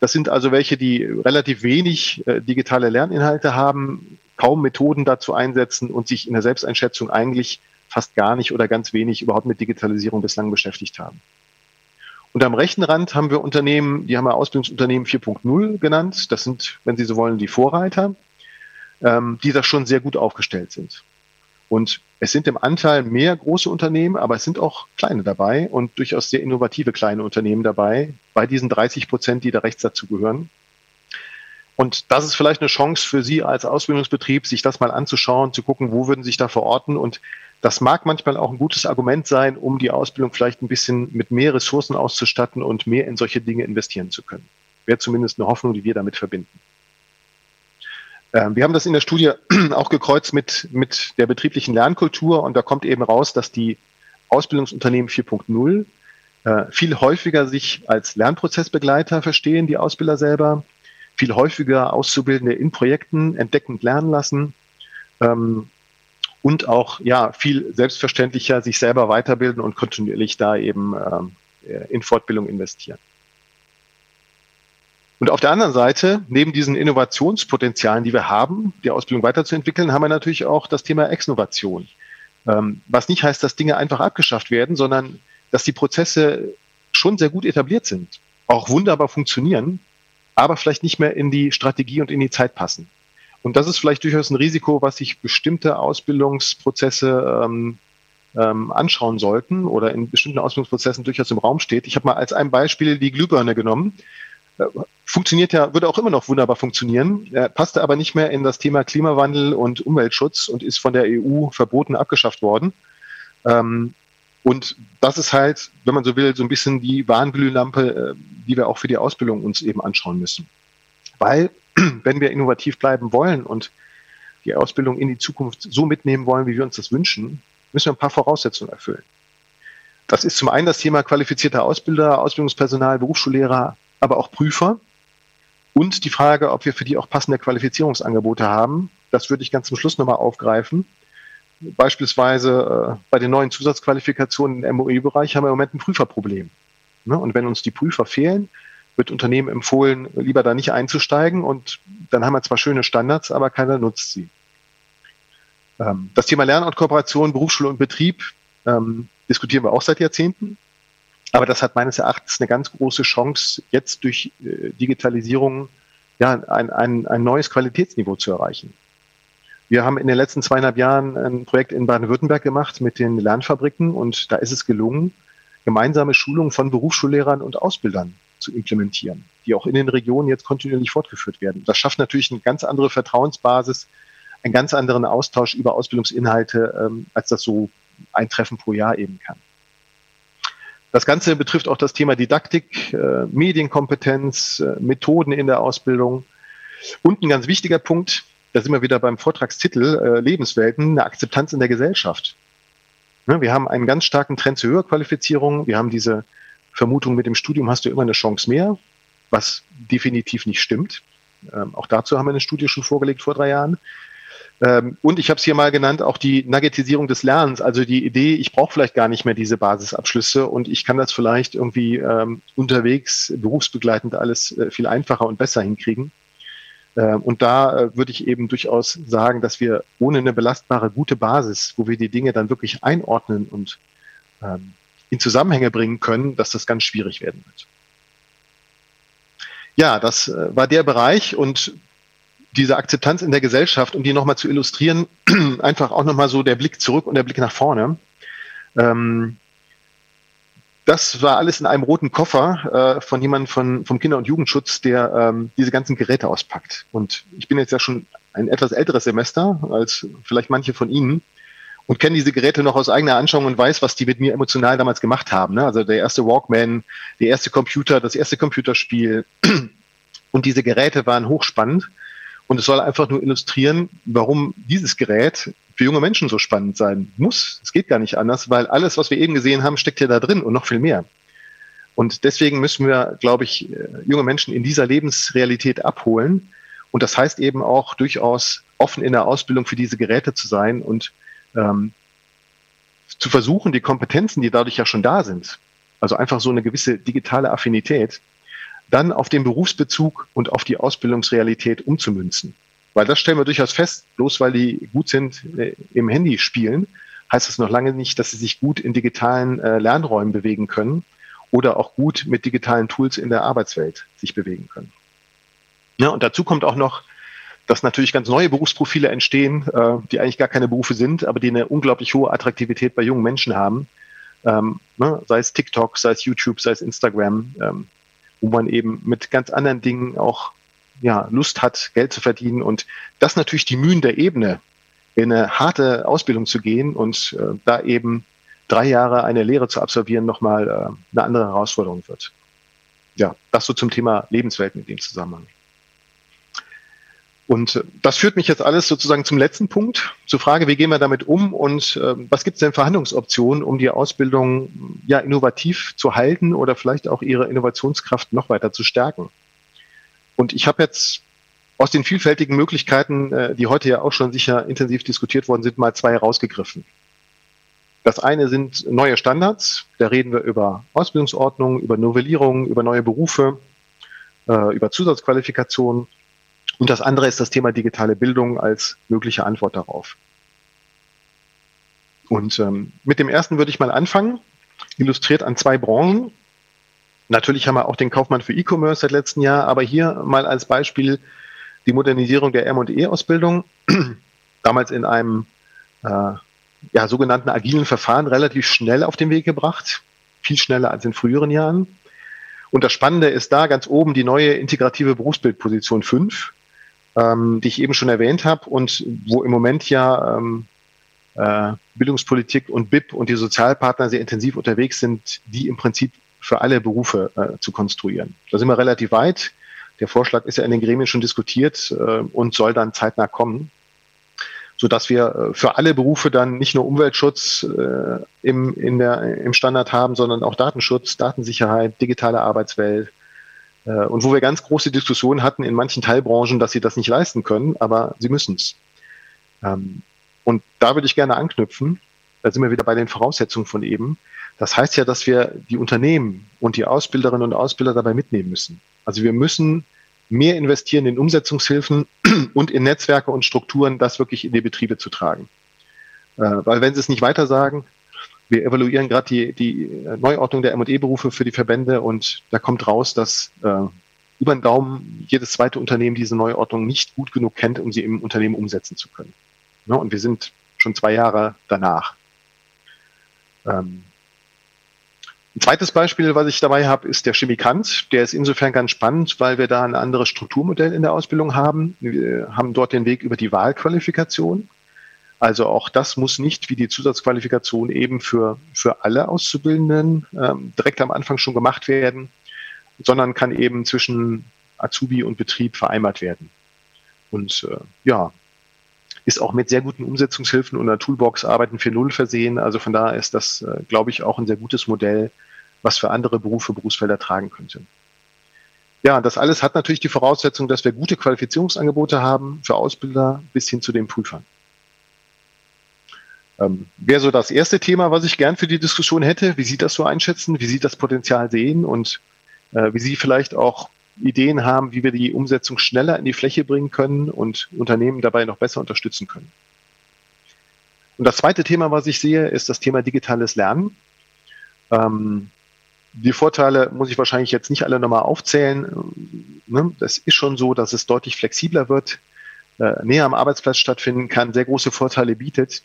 Das sind also welche, die relativ wenig äh, digitale Lerninhalte haben, kaum Methoden dazu einsetzen und sich in der Selbsteinschätzung eigentlich fast gar nicht oder ganz wenig überhaupt mit Digitalisierung bislang beschäftigt haben. Und am rechten Rand haben wir Unternehmen, die haben wir Ausbildungsunternehmen 4.0 genannt. Das sind, wenn Sie so wollen, die Vorreiter, ähm, die da schon sehr gut aufgestellt sind. Und es sind im Anteil mehr große Unternehmen, aber es sind auch kleine dabei und durchaus sehr innovative kleine Unternehmen dabei, bei diesen 30 Prozent, die da rechts dazu gehören. Und das ist vielleicht eine Chance für Sie als Ausbildungsbetrieb, sich das mal anzuschauen, zu gucken, wo würden Sie sich da verorten und das mag manchmal auch ein gutes Argument sein, um die Ausbildung vielleicht ein bisschen mit mehr Ressourcen auszustatten und mehr in solche Dinge investieren zu können. Wäre zumindest eine Hoffnung, die wir damit verbinden. Ähm, wir haben das in der Studie [clears throat] auch gekreuzt mit, mit der betrieblichen Lernkultur und da kommt eben raus, dass die Ausbildungsunternehmen 4.0 äh, viel häufiger sich als Lernprozessbegleiter verstehen, die Ausbilder selber, viel häufiger Auszubildende in Projekten entdeckend lernen lassen, ähm, und auch ja viel selbstverständlicher sich selber weiterbilden und kontinuierlich da eben ähm, in Fortbildung investieren. Und auf der anderen Seite, neben diesen Innovationspotenzialen, die wir haben, die Ausbildung weiterzuentwickeln, haben wir natürlich auch das Thema Exnovation. Ähm, was nicht heißt, dass Dinge einfach abgeschafft werden, sondern dass die Prozesse schon sehr gut etabliert sind, auch wunderbar funktionieren, aber vielleicht nicht mehr in die Strategie und in die Zeit passen. Und das ist vielleicht durchaus ein Risiko, was sich bestimmte Ausbildungsprozesse ähm, ähm, anschauen sollten oder in bestimmten Ausbildungsprozessen durchaus im Raum steht. Ich habe mal als ein Beispiel die Glühbirne genommen. Funktioniert ja, würde auch immer noch wunderbar funktionieren, passte aber nicht mehr in das Thema Klimawandel und Umweltschutz und ist von der EU verboten abgeschafft worden. Ähm, und das ist halt, wenn man so will, so ein bisschen die Warnglühlampe, äh, die wir auch für die Ausbildung uns eben anschauen müssen. Weil [clears throat] wenn wir innovativ bleiben wollen und die Ausbildung in die Zukunft so mitnehmen wollen, wie wir uns das wünschen, müssen wir ein paar Voraussetzungen erfüllen. Das ist zum einen das Thema qualifizierter Ausbilder, Ausbildungspersonal, Berufsschullehrer, aber auch Prüfer. Und die Frage, ob wir für die auch passende Qualifizierungsangebote haben. Das würde ich ganz zum Schluss nochmal aufgreifen. Beispielsweise äh, bei den neuen Zusatzqualifikationen im MOE-Bereich haben wir im Moment ein Prüferproblem. Ne? Und wenn uns die Prüfer fehlen, wird Unternehmen empfohlen, lieber da nicht einzusteigen. Und dann haben wir zwar schöne Standards, aber keiner nutzt sie. Ähm, das Thema Lernort-Kooperation, Berufsschule und Betrieb ähm, diskutieren wir auch seit Jahrzehnten. Aber das hat meines Erachtens eine ganz große Chance, jetzt durch äh, Digitalisierung ja, ein, ein, ein neues Qualitätsniveau zu erreichen. Wir haben in den letzten zweieinhalb Jahren ein Projekt in Baden-Württemberg gemacht mit den Lernfabriken und da ist es gelungen, gemeinsame Schulungen von Berufsschullehrern und Ausbildern zu implementieren, die auch in den Regionen jetzt kontinuierlich fortgeführt werden. Das schafft natürlich eine ganz andere Vertrauensbasis, einen ganz anderen Austausch über Ausbildungsinhalte, ähm, als das so ein Treffen pro Jahr eben kann. Das Ganze betrifft auch das Thema Didaktik, äh, Medienkompetenz, äh, Methoden in der Ausbildung. Und ein ganz wichtiger Punkt, da sind wir wieder beim Vortragstitel äh, Lebenswelten, eine Akzeptanz in der Gesellschaft. Ne, wir haben einen ganz starken Trend zur Höherqualifizierung. Wir haben diese Vermutung, mit dem Studium hast du immer eine Chance mehr, was definitiv nicht stimmt. Ähm, auch dazu haben wir eine Studie schon vorgelegt vor drei Jahren. Ähm, und ich habe es hier mal genannt, auch die Nuggetisierung des Lernens, also die Idee, ich brauche vielleicht gar nicht mehr diese Basisabschlüsse und ich kann das vielleicht irgendwie ähm, unterwegs, berufsbegleitend alles äh, viel einfacher und besser hinkriegen. Ähm, und da äh, würde ich eben durchaus sagen, dass wir ohne eine belastbare, gute Basis, wo wir die Dinge dann wirklich einordnen und ähm, in Zusammenhänge bringen können, dass das ganz schwierig werden wird. Ja, das äh, war der Bereich und diese Akzeptanz in der Gesellschaft, um die nochmal zu illustrieren, [clears throat] einfach auch nochmal so der Blick zurück und der Blick nach vorne. Ähm, das war alles in einem roten Koffer äh, von jemandem von, vom Kinder- und Jugendschutz, der ähm, diese ganzen Geräte auspackt. Und ich bin jetzt ja schon ein etwas älteres Semester als vielleicht manche von Ihnen und kenne diese Geräte noch aus eigener Anschauung und weiß, was die mit mir emotional damals gemacht haben. Ne? Also der erste Walkman, der erste Computer, das erste Computerspiel. [clears throat] Und diese Geräte waren hochspannend. Und es soll einfach nur illustrieren, warum dieses Gerät für junge Menschen so spannend sein muss. Es geht gar nicht anders, weil alles, was wir eben gesehen haben, steckt ja da drin und noch viel mehr. Und deswegen müssen wir, glaube ich, äh, junge Menschen in dieser Lebensrealität abholen. Und das heißt eben auch durchaus offen in der Ausbildung für diese Geräte zu sein und ähm, zu versuchen, die Kompetenzen, die dadurch ja schon da sind, also einfach so eine gewisse digitale Affinität, dann auf den Berufsbezug und auf die Ausbildungsrealität umzumünzen. Weil das stellen wir durchaus fest, bloß weil die gut sind äh, im Handy spielen, heißt das noch lange nicht, dass sie sich gut in digitalen äh, Lernräumen bewegen können oder auch gut mit digitalen Tools in der Arbeitswelt sich bewegen können. Ja, und dazu kommt auch noch, dass natürlich ganz neue Berufsprofile entstehen, äh, die eigentlich gar keine Berufe sind, aber die eine unglaublich hohe Attraktivität bei jungen Menschen haben. Ähm, ne, sei es TikTok, sei es YouTube, sei es Instagram. Ähm, wo man eben mit ganz anderen Dingen auch ja, Lust hat, Geld zu verdienen und das natürlich die Mühen der Ebene, in eine harte Ausbildung zu gehen und äh, da eben drei Jahre eine Lehre zu absolvieren, nochmal äh, eine andere Herausforderung wird. Ja, das so zum Thema Lebenswelten in dem Zusammenhang. Und das führt mich jetzt alles sozusagen zum letzten Punkt, zur Frage, wie gehen wir damit um und äh, was gibt es denn für Handlungsoptionen, um die Ausbildung ja innovativ zu halten oder vielleicht auch ihre Innovationskraft noch weiter zu stärken. Und ich habe jetzt aus den vielfältigen Möglichkeiten, äh, die heute ja auch schon sicher intensiv diskutiert worden sind, mal zwei rausgegriffen. Das eine sind neue Standards. Da reden wir über Ausbildungsordnungen, über Novellierungen, über neue Berufe, äh, über Zusatzqualifikationen. Und das andere ist das Thema digitale Bildung als mögliche Antwort darauf. Und ähm, mit dem ersten würde ich mal anfangen, illustriert an zwei Branchen. Natürlich haben wir auch den Kaufmann für E-Commerce seit letztem Jahr, aber hier mal als Beispiel die Modernisierung der M&E-Ausbildung. [clears throat] Damals in einem äh, ja, sogenannten agilen Verfahren relativ schnell auf den Weg gebracht, viel schneller als in früheren Jahren. Und das Spannende ist da ganz oben die neue integrative Berufsbildposition 5, ähm, die ich eben schon erwähnt habe und wo im Moment ja ähm, äh, Bildungspolitik und BIP und die Sozialpartner sehr intensiv unterwegs sind, die im Prinzip für alle Berufe äh, zu konstruieren. Da sind wir relativ weit. Der Vorschlag ist ja in den Gremien schon diskutiert äh, und soll dann zeitnah kommen, so dass wir äh, für alle Berufe dann nicht nur Umweltschutz äh, im, in der, im Standard haben, sondern auch Datenschutz, Datensicherheit, digitale Arbeitswelt, und wo wir ganz große Diskussionen hatten in manchen Teilbranchen, dass sie das nicht leisten können, aber sie müssen es. Ähm, und da würde ich gerne anknüpfen. Da sind wir wieder bei den Voraussetzungen von eben. Das heißt ja, dass wir die Unternehmen und die Ausbilderinnen und Ausbilder dabei mitnehmen müssen. Also wir müssen mehr investieren in Umsetzungshilfen [clears throat] und in Netzwerke und Strukturen, das wirklich in die Betriebe zu tragen. Äh, weil wenn sie es nicht weiter sagen, wir evaluieren gerade die, die Neuordnung der M&E-Berufe für die Verbände und da kommt raus, dass äh, über den Daumen jedes zweite Unternehmen diese Neuordnung nicht gut genug kennt, um sie im Unternehmen umsetzen zu können. Ja, und wir sind schon zwei Jahre danach. Ähm, ein zweites Beispiel, was ich dabei habe, ist der Chemikant. Der ist insofern ganz spannend, weil wir da ein anderes Strukturmodell in der Ausbildung haben. Wir haben dort den Weg über die Wahlqualifikation. Also auch das muss nicht wie die Zusatzqualifikation eben für, für alle Auszubildenden ähm, direkt am Anfang schon gemacht werden, sondern kann eben zwischen Azubi und Betrieb vereinbart werden. Und äh, ja, ist auch mit sehr guten Umsetzungshilfen und einer Toolbox Arbeiten 4.0 versehen. Also von daher ist das, äh, glaube ich, auch ein sehr gutes Modell, was für andere Berufe, Berufsfelder tragen könnte. Ja, das alles hat natürlich die Voraussetzung, dass wir gute Qualifizierungsangebote haben für Ausbilder bis hin zu den Prüfern. Ähm, Wäre so das erste Thema, was ich gern für die Diskussion hätte. Wie Sie das so einschätzen? Wie Sie das Potenzial sehen und äh, wie Sie vielleicht auch Ideen haben, wie wir die Umsetzung schneller in die Fläche bringen können und Unternehmen dabei noch besser unterstützen können. Und das zweite Thema, was ich sehe, ist das Thema digitales Lernen. Ähm, die Vorteile muss ich wahrscheinlich jetzt nicht alle nochmal aufzählen. Ne? Das ist schon so, dass es deutlich flexibler wird, äh, näher am Arbeitsplatz stattfinden kann, sehr große Vorteile bietet,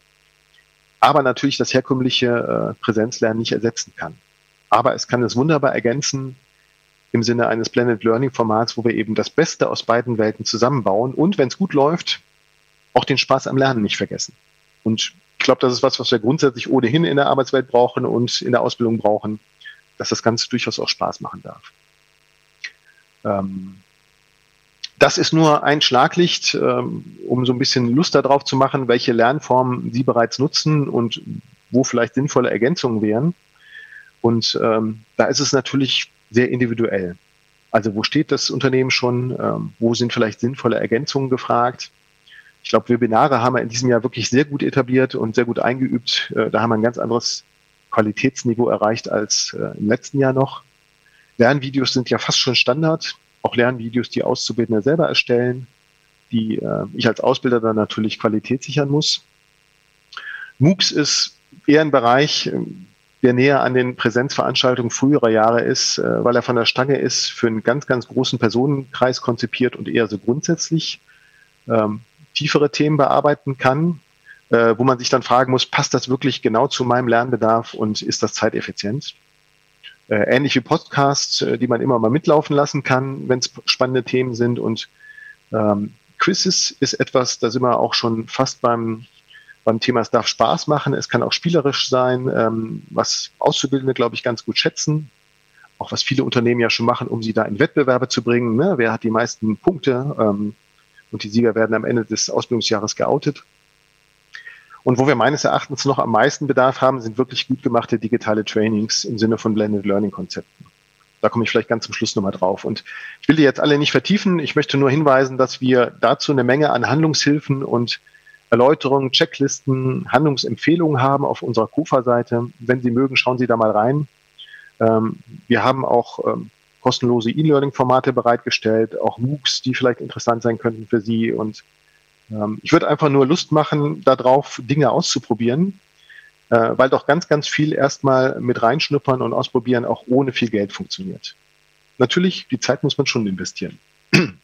aber natürlich das herkömmliche äh, Präsenzlernen nicht ersetzen kann. Aber es kann es wunderbar ergänzen, im Sinne eines Blended Learning Formats, wo wir eben das Beste aus beiden Welten zusammenbauen und wenn es gut läuft, auch den Spaß am Lernen nicht vergessen. Und ich glaube, das ist was, was wir grundsätzlich ohnehin in der Arbeitswelt brauchen und in der Ausbildung brauchen, dass das Ganze durchaus auch Spaß machen darf. Ähm, das ist nur ein Schlaglicht, ähm, um so ein bisschen Lust darauf zu machen, welche Lernformen Sie bereits nutzen und wo vielleicht sinnvolle Ergänzungen wären. Und ähm, da ist es natürlich sehr individuell. Also wo steht das Unternehmen schon? Ähm, wo sind vielleicht sinnvolle Ergänzungen gefragt? Ich glaube, Webinare haben wir in diesem Jahr wirklich sehr gut etabliert und sehr gut eingeübt. Äh, da haben wir ein ganz anderes Qualitätsniveau erreicht als äh, im letzten Jahr noch. Lernvideos sind ja fast schon Standard. Auch Lernvideos, die Auszubildende selber erstellen, die äh, ich als Ausbilder dann natürlich Qualität sichern muss. MOOCs ist eher ein Bereich, ähm, der näher an den Präsenzveranstaltungen früherer Jahre ist, äh, weil er von der Stange ist, für einen ganz, ganz großen Personenkreis konzipiert und eher so grundsätzlich ähm, tiefere Themen bearbeiten kann, äh, wo man sich dann fragen muss, passt das wirklich genau zu meinem Lernbedarf und ist das zeiteffizient? Äh, ähnlich wie Podcasts, äh, die man immer mal mitlaufen lassen kann, wenn es spannende Themen sind. Und ähm, Quizzes ist etwas, da sind wir auch schon fast beim beim Thema, es darf Spaß machen, es kann auch spielerisch sein, ähm, was Auszubildende, glaube ich, ganz gut schätzen. Auch was viele Unternehmen ja schon machen, um sie da in Wettbewerbe zu bringen. Ne? Wer hat die meisten Punkte? Ähm, und die Sieger werden am Ende des Ausbildungsjahres geoutet. Und wo wir meines Erachtens noch am meisten Bedarf haben, sind wirklich gut gemachte digitale Trainings im Sinne von Blended Learning Konzepten. Da komme ich vielleicht ganz zum Schluss nochmal drauf. Und ich will die jetzt alle nicht vertiefen. Ich möchte nur hinweisen, dass wir dazu eine Menge an Handlungshilfen und Erläuterungen, Checklisten, Handlungsempfehlungen haben auf unserer KUFA-Seite. Wenn Sie mögen, schauen Sie da mal rein. Ähm, wir haben auch ähm, kostenlose E-Learning-Formate bereitgestellt, auch MOOCs, die vielleicht interessant sein könnten für Sie. Und ähm, ich würde einfach nur Lust machen, darauf Dinge auszuprobieren, äh, weil doch ganz, ganz viel erstmal mit reinschnuppern und ausprobieren auch ohne viel Geld funktioniert. Natürlich, die Zeit muss man schon investieren. [clears throat]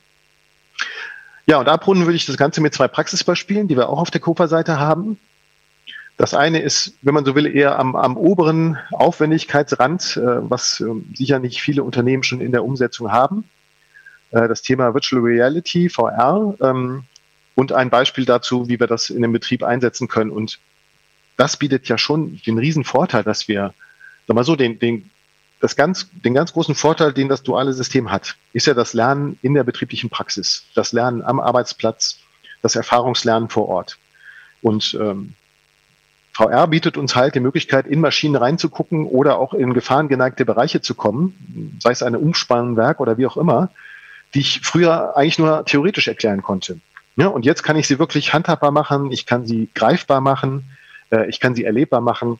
Ja, und abrunden würde ich das Ganze mit zwei Praxisbeispielen, die wir auch auf der Copa-Seite haben. Das eine ist, wenn man so will, eher am, am oberen Aufwendigkeitsrand, äh, was äh, sicher nicht viele Unternehmen schon in der Umsetzung haben. Äh, das Thema Virtual Reality, VR, ähm, und ein Beispiel dazu, wie wir das in dem Betrieb einsetzen können. Und das bietet ja schon den riesen Vorteil, dass wir, sag mal so, den, den das ganz, den ganz großen Vorteil, den das duale System hat, ist ja das Lernen in der betrieblichen Praxis, das Lernen am Arbeitsplatz, das Erfahrungslernen vor Ort. Und ähm, VR bietet uns halt die Möglichkeit, in Maschinen reinzugucken oder auch in gefahrengeneigte Bereiche zu kommen, sei es eine Umspannwerk oder wie auch immer, die ich früher eigentlich nur theoretisch erklären konnte. Ja, und jetzt kann ich sie wirklich handhabbar machen, ich kann sie greifbar machen, äh, ich kann sie erlebbar machen.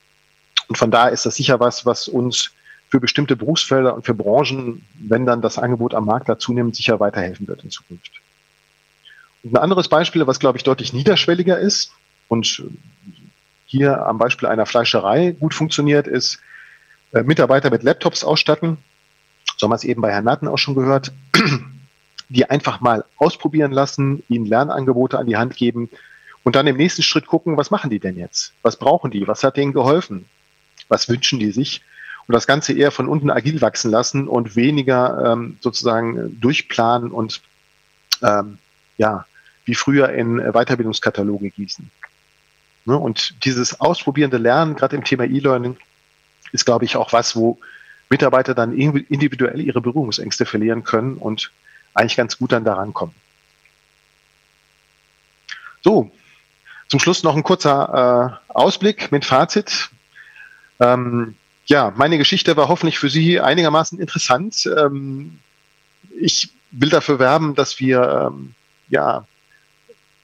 Und von daher ist das sicher was, was uns für bestimmte Berufsfelder und für Branchen, wenn dann das Angebot am Markt da zunehmend sicher weiterhelfen wird in Zukunft. Und ein anderes Beispiel, was glaube ich deutlich niederschwelliger ist und hier am Beispiel einer Fleischerei gut funktioniert, ist äh, Mitarbeiter mit Laptops ausstatten. So haben wir es eben bei Herrn Natten auch schon gehört. Die einfach mal ausprobieren lassen, ihnen Lernangebote an die Hand geben und dann im nächsten Schritt gucken, was machen die denn jetzt? Was brauchen die? Was hat denen geholfen? Was wünschen die sich? Und das Ganze eher von unten agil wachsen lassen und weniger ähm, sozusagen durchplanen und ähm, ja, wie früher in Weiterbildungskataloge gießen. Ne? Und dieses ausprobierende Lernen, gerade im Thema E-Learning, ist, glaube ich, auch was, wo Mitarbeiter dann individuell ihre Berührungsängste verlieren können und eigentlich ganz gut dann daran kommen. So, zum Schluss noch ein kurzer äh, Ausblick mit Fazit. Ähm, ja, meine Geschichte war hoffentlich für Sie einigermaßen interessant. Ähm, ich will dafür werben, dass wir ähm, ja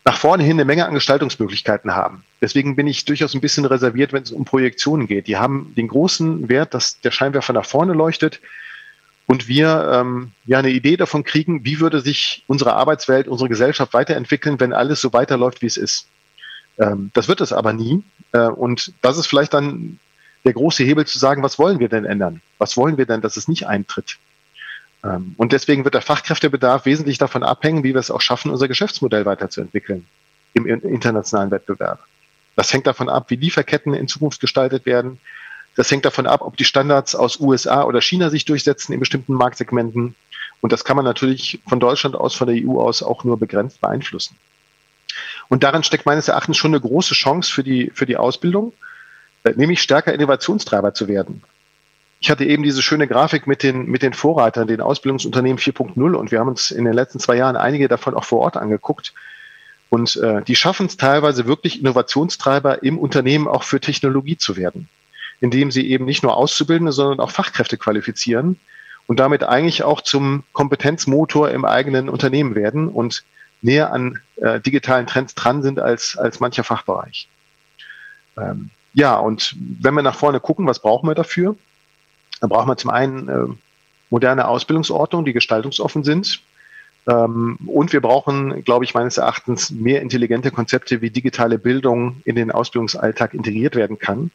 nach vorne hin eine Menge an Gestaltungsmöglichkeiten haben. Deswegen bin ich durchaus ein bisschen reserviert, wenn es um Projektionen geht. Die haben den großen Wert, dass der Scheinwerfer nach vorne leuchtet und wir ähm, ja eine Idee davon kriegen, wie würde sich unsere Arbeitswelt, unsere Gesellschaft weiterentwickeln, wenn alles so weiterläuft, wie es ist. Ähm, das wird es aber nie. Äh, und das ist vielleicht dann der große Hebel zu sagen, was wollen wir denn ändern? Was wollen wir denn, dass es nicht eintritt? Ähm, und deswegen wird der Fachkräftebedarf wesentlich davon abhängen, wie wir es auch schaffen, unser Geschäftsmodell weiterzuentwickeln im internationalen Wettbewerb. Das hängt davon ab, wie Lieferketten in Zukunft gestaltet werden. Das hängt davon ab, ob die Standards aus USA oder China sich durchsetzen in bestimmten Marktsegmenten. Und das kann man natürlich von Deutschland aus, von der EU aus auch nur begrenzt beeinflussen. Und darin steckt meines Erachtens schon eine große Chance für die, für die Ausbildung, äh, nämlich stärker Innovationstreiber zu werden. Ich hatte eben diese schöne Grafik mit den, mit den Vorreitern, den Ausbildungsunternehmen 4.0 und wir haben uns in den letzten zwei Jahren einige davon auch vor Ort angeguckt. Und äh, die schaffen es teilweise wirklich Innovationstreiber im Unternehmen auch für Technologie zu werden, indem sie eben nicht nur Auszubildende, sondern auch Fachkräfte qualifizieren und damit eigentlich auch zum Kompetenzmotor im eigenen Unternehmen werden und näher an äh, digitalen Trends dran sind als, als mancher Fachbereich. Ähm, ja, und wenn wir nach vorne gucken, was brauchen wir dafür? Dann brauchen wir zum einen äh, moderne Ausbildungsordnungen, die gestaltungsoffen sind. Ähm, und wir brauchen, glaube ich, meines Erachtens mehr intelligente Konzepte, wie digitale Bildung in den Ausbildungsalltag integriert werden kann.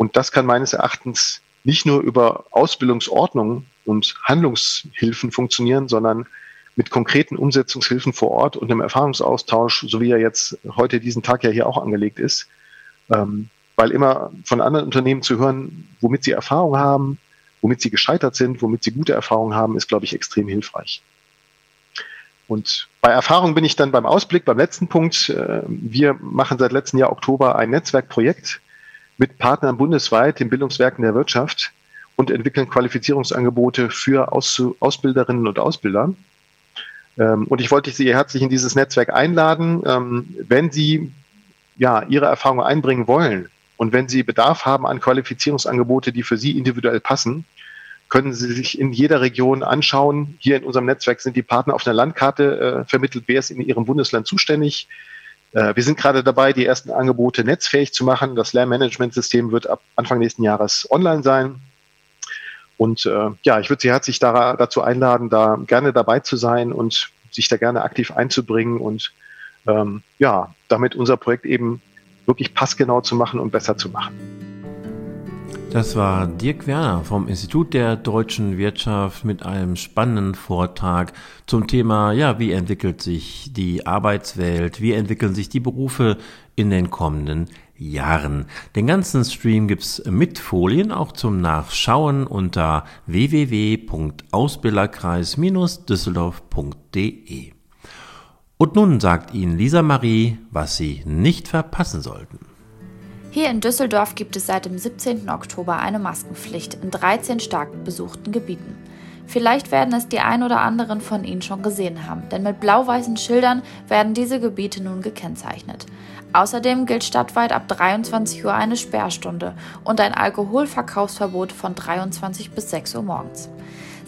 Und das kann meines Erachtens nicht nur über Ausbildungsordnungen und Handlungshilfen funktionieren, sondern mit konkreten Umsetzungshilfen vor Ort und einem Erfahrungsaustausch, so wie er jetzt heute diesen Tag ja hier auch angelegt ist. Ähm, weil immer von anderen Unternehmen zu hören, womit sie Erfahrung haben, womit sie gescheitert sind, womit sie gute Erfahrungen haben, ist, glaube ich, extrem hilfreich. Und bei Erfahrung bin ich dann beim Ausblick, beim letzten Punkt. Äh, wir machen seit letztem Jahr Oktober ein Netzwerkprojekt mit Partnern bundesweit, den Bildungswerken der Wirtschaft und entwickeln Qualifizierungsangebote für Ausbilderinnen und Ausbilder. Ähm, und ich wollte Sie herzlich in dieses Netzwerk einladen. Ähm, wenn Sie ja, Ihre Erfahrungen einbringen wollen und wenn Sie Bedarf haben an Qualifizierungsangebote, die für Sie individuell passen, können Sie sich in jeder Region anschauen. Hier in unserem Netzwerk sind die Partner auf einer Landkarte äh, vermittelt, wer ist in Ihrem Bundesland zuständig. Äh, wir sind gerade dabei, die ersten Angebote netzfähig zu machen. Das Lernmanagementsystem wird ab Anfang nächsten Jahres online sein. Und äh, ja, ich würde Sie herzlich da, dazu einladen, da gerne dabei zu sein und sich da gerne aktiv einzubringen und ähm, ja, damit unser Projekt eben wirklich passgenau zu machen und besser zu machen. Das war Dirk Werner vom Institut der deutschen Wirtschaft mit einem spannenden Vortrag zum Thema, ja, wie entwickelt sich die Arbeitswelt, wie entwickeln sich die Berufe in den kommenden Jahren. Den ganzen Stream gibt's mit Folien auch zum Nachschauen unter www.ausbilderkreis-düsseldorf.de. Und nun sagt Ihnen Lisa Marie, was Sie nicht verpassen sollten. Hier in Düsseldorf gibt es seit dem 17. Oktober eine Maskenpflicht in 13 stark besuchten Gebieten. Vielleicht werden es die ein oder anderen von Ihnen schon gesehen haben, denn mit blau-weißen Schildern werden diese Gebiete nun gekennzeichnet. Außerdem gilt stadtweit ab 23 Uhr eine Sperrstunde und ein Alkoholverkaufsverbot von 23 bis 6 Uhr morgens.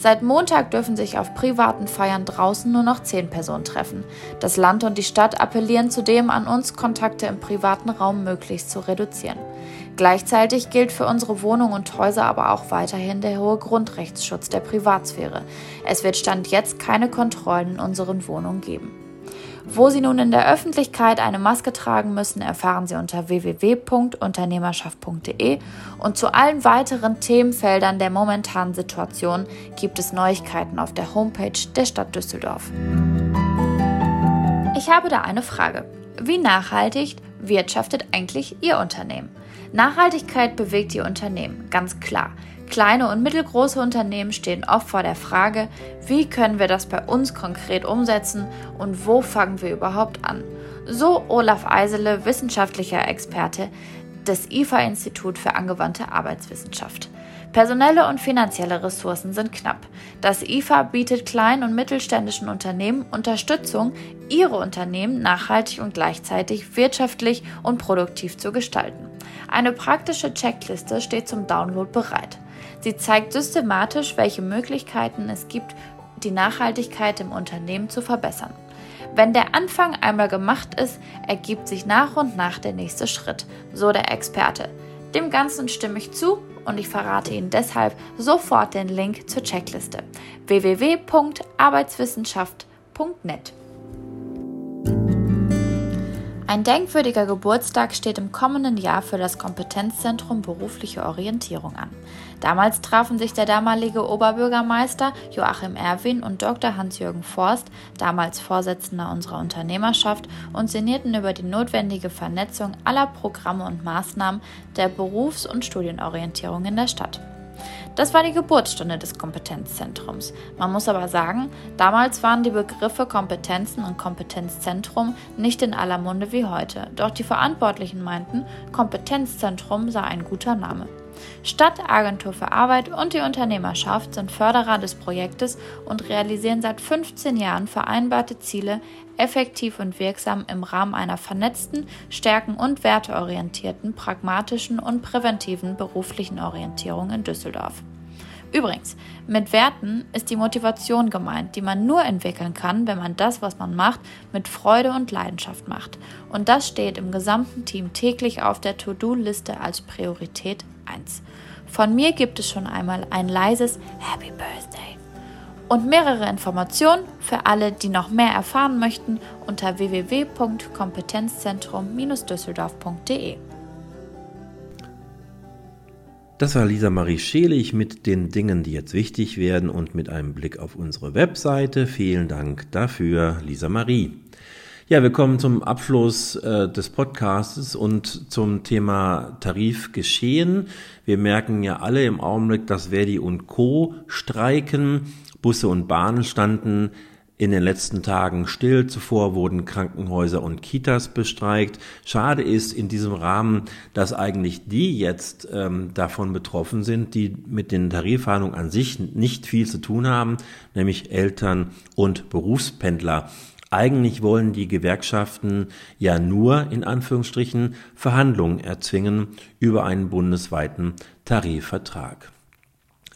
Seit Montag dürfen sich auf privaten Feiern draußen nur noch 10 Personen treffen. Das Land und die Stadt appellieren zudem an uns, Kontakte im privaten Raum möglichst zu reduzieren. Gleichzeitig gilt für unsere Wohnungen und Häuser aber auch weiterhin der hohe Grundrechtsschutz der Privatsphäre. Es wird Stand jetzt keine Kontrollen in unseren Wohnungen geben. Wo Sie nun in der Öffentlichkeit eine Maske tragen müssen, erfahren Sie unter www.unternehmerschaft.de und zu allen weiteren Themenfeldern der momentanen Situation gibt es Neuigkeiten auf der Homepage der Stadt Düsseldorf. Ich habe da eine Frage. Wie nachhaltig wirtschaftet eigentlich Ihr Unternehmen? Nachhaltigkeit bewegt Ihr Unternehmen, ganz klar. Kleine und mittelgroße Unternehmen stehen oft vor der Frage, wie können wir das bei uns konkret umsetzen und wo fangen wir überhaupt an? So Olaf Eisele, wissenschaftlicher Experte des IFA-Institut für angewandte Arbeitswissenschaft. Personelle und finanzielle Ressourcen sind knapp. Das IFA bietet kleinen und mittelständischen Unternehmen Unterstützung, ihre Unternehmen nachhaltig und gleichzeitig wirtschaftlich und produktiv zu gestalten. Eine praktische Checkliste steht zum Download bereit. Sie zeigt systematisch, welche Möglichkeiten es gibt, die Nachhaltigkeit im Unternehmen zu verbessern. Wenn der Anfang einmal gemacht ist, ergibt sich nach und nach der nächste Schritt, so der Experte. Dem Ganzen stimme ich zu und ich verrate Ihnen deshalb sofort den Link zur Checkliste www.arbeitswissenschaft.net. Ein denkwürdiger Geburtstag steht im kommenden Jahr für das Kompetenzzentrum berufliche Orientierung an. Damals trafen sich der damalige Oberbürgermeister Joachim Erwin und Dr. Hans-Jürgen Forst, damals Vorsitzender unserer Unternehmerschaft, und sinnierten über die notwendige Vernetzung aller Programme und Maßnahmen der Berufs- und Studienorientierung in der Stadt. Das war die Geburtsstunde des Kompetenzzentrums. Man muss aber sagen, damals waren die Begriffe Kompetenzen und Kompetenzzentrum nicht in aller Munde wie heute. Doch die Verantwortlichen meinten, Kompetenzzentrum sei ein guter Name. Stadt, Agentur für Arbeit und die Unternehmerschaft sind Förderer des Projektes und realisieren seit 15 Jahren vereinbarte Ziele effektiv und wirksam im Rahmen einer vernetzten, stärken- und werteorientierten, pragmatischen und präventiven beruflichen Orientierung in Düsseldorf. Übrigens, mit Werten ist die Motivation gemeint, die man nur entwickeln kann, wenn man das, was man macht, mit Freude und Leidenschaft macht. Und das steht im gesamten Team täglich auf der To-Do-Liste als Priorität 1. Von mir gibt es schon einmal ein leises Happy Birthday. Und mehrere Informationen für alle, die noch mehr erfahren möchten, unter www.kompetenzzentrum-düsseldorf.de. Das war Lisa Marie Schelig mit den Dingen, die jetzt wichtig werden und mit einem Blick auf unsere Webseite. Vielen Dank dafür, Lisa Marie. Ja, wir kommen zum Abschluss äh, des Podcasts und zum Thema Tarifgeschehen. Wir merken ja alle im Augenblick, dass Verdi und Co. streiken. Busse und Bahnen standen in den letzten Tagen still. Zuvor wurden Krankenhäuser und Kitas bestreikt. Schade ist in diesem Rahmen, dass eigentlich die jetzt ähm, davon betroffen sind, die mit den Tarifverhandlungen an sich nicht viel zu tun haben, nämlich Eltern und Berufspendler. Eigentlich wollen die Gewerkschaften ja nur in Anführungsstrichen Verhandlungen erzwingen über einen bundesweiten Tarifvertrag.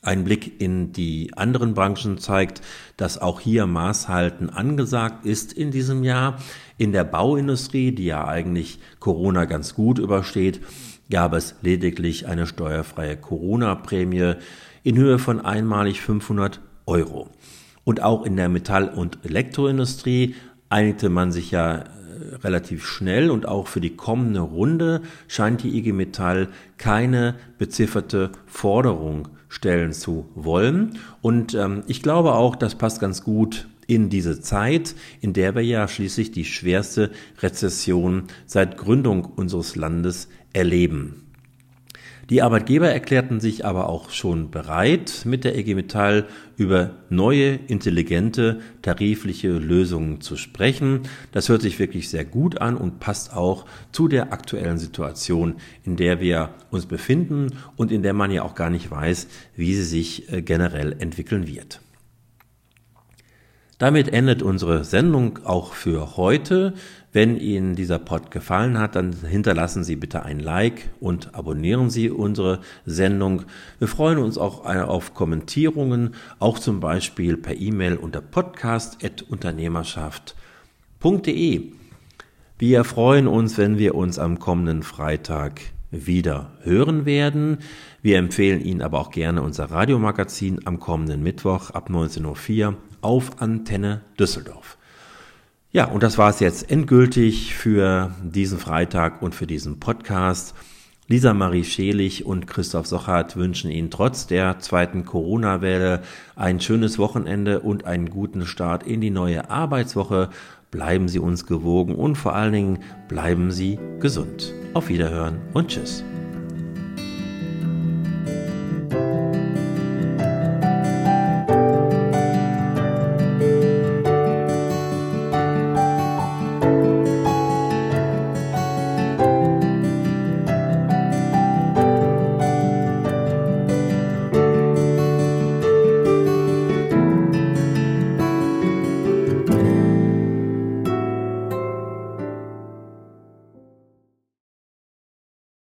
Ein Blick in die anderen Branchen zeigt, dass auch hier Maßhalten angesagt ist in diesem Jahr. In der Bauindustrie, die ja eigentlich Corona ganz gut übersteht, gab es lediglich eine steuerfreie Corona-Prämie in Höhe von einmalig 500 Euro. Und auch in der Metall- und Elektroindustrie einigte man sich ja äh, relativ schnell und auch für die kommende Runde scheint die IG Metall keine bezifferte Forderung stellen zu wollen. Und ähm, ich glaube auch, das passt ganz gut in diese Zeit, in der wir ja schließlich die schwerste Rezession seit Gründung unseres Landes erleben. Die Arbeitgeber erklärten sich aber auch schon bereit, mit der EG Metall über neue, intelligente, tarifliche Lösungen zu sprechen. Das hört sich wirklich sehr gut an und passt auch zu der aktuellen Situation, in der wir uns befinden und in der man ja auch gar nicht weiß, wie sie sich äh, generell entwickeln wird. Damit endet unsere Sendung auch für heute. Wenn Ihnen dieser Pod gefallen hat, dann hinterlassen Sie bitte ein Like und abonnieren Sie unsere Sendung. Wir freuen uns auch auf Kommentierungen, auch zum Beispiel per E-Mail unter podcast.unternehmerschaft.de. Wir freuen uns, wenn wir uns am kommenden Freitag wieder hören werden. Wir empfehlen Ihnen aber auch gerne unser Radiomagazin am kommenden Mittwoch ab 19.04 Uhr auf Antenne Düsseldorf. Ja, und das war es jetzt endgültig für diesen Freitag und für diesen Podcast. Lisa Marie Schelig und Christoph Sochert wünschen Ihnen trotz der zweiten Corona-Welle ein schönes Wochenende und einen guten Start in die neue Arbeitswoche. Bleiben Sie uns gewogen und vor allen Dingen bleiben Sie gesund. Auf Wiederhören und Tschüss.